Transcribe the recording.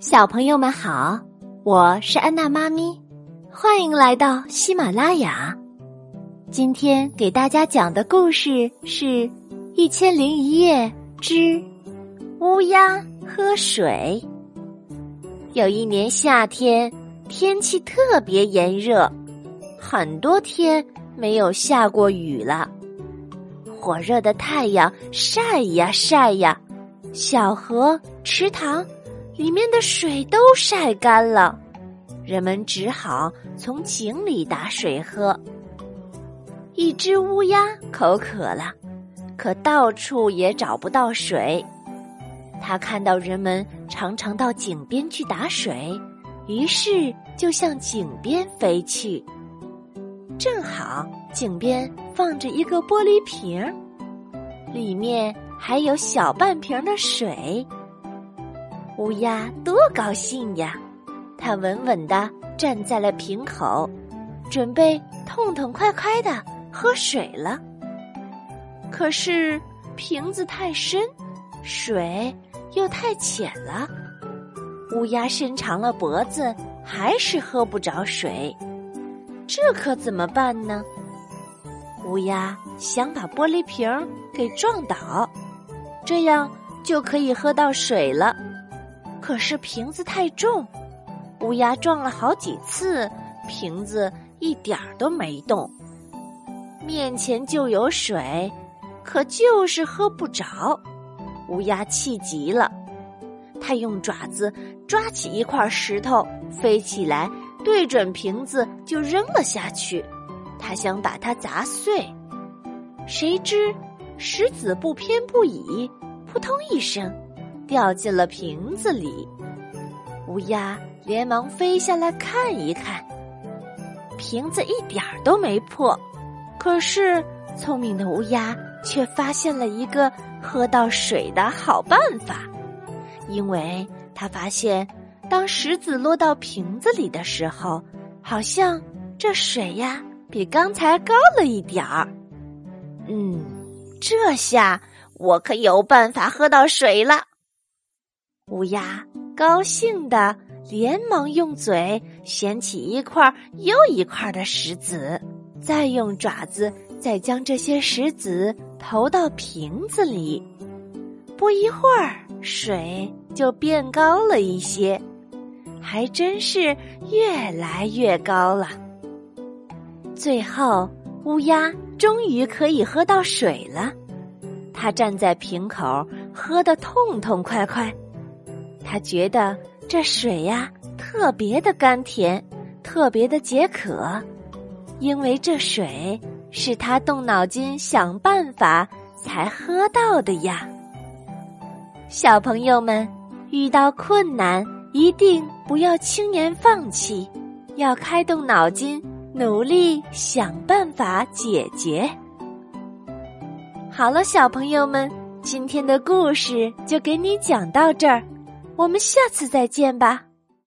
小朋友们好，我是安娜妈咪，欢迎来到喜马拉雅。今天给大家讲的故事是《一千零一夜之乌鸦喝水》。有一年夏天，天气特别炎热，很多天没有下过雨了。火热的太阳晒呀晒呀，小河、池塘。里面的水都晒干了，人们只好从井里打水喝。一只乌鸦口渴了，可到处也找不到水。他看到人们常常到井边去打水，于是就向井边飞去。正好井边放着一个玻璃瓶，里面还有小半瓶的水。乌鸦多高兴呀！它稳稳的站在了瓶口，准备痛痛快快的喝水了。可是瓶子太深，水又太浅了，乌鸦伸长了脖子，还是喝不着水。这可怎么办呢？乌鸦想把玻璃瓶给撞倒，这样就可以喝到水了。可是瓶子太重，乌鸦撞了好几次，瓶子一点儿都没动。面前就有水，可就是喝不着。乌鸦气极了，它用爪子抓起一块石头，飞起来，对准瓶子就扔了下去。它想把它砸碎，谁知石子不偏不倚，扑通一声。掉进了瓶子里，乌鸦连忙飞下来看一看，瓶子一点儿都没破。可是聪明的乌鸦却发现了一个喝到水的好办法，因为他发现，当石子落到瓶子里的时候，好像这水呀比刚才高了一点儿。嗯，这下我可有办法喝到水了。乌鸦高兴的连忙用嘴衔起一块又一块的石子，再用爪子再将这些石子投到瓶子里。不一会儿，水就变高了一些，还真是越来越高了。最后，乌鸦终于可以喝到水了。它站在瓶口，喝得痛痛快快。他觉得这水呀特别的甘甜，特别的解渴，因为这水是他动脑筋想办法才喝到的呀。小朋友们遇到困难一定不要轻言放弃，要开动脑筋，努力想办法解决。好了，小朋友们，今天的故事就给你讲到这儿。我们下次再见吧。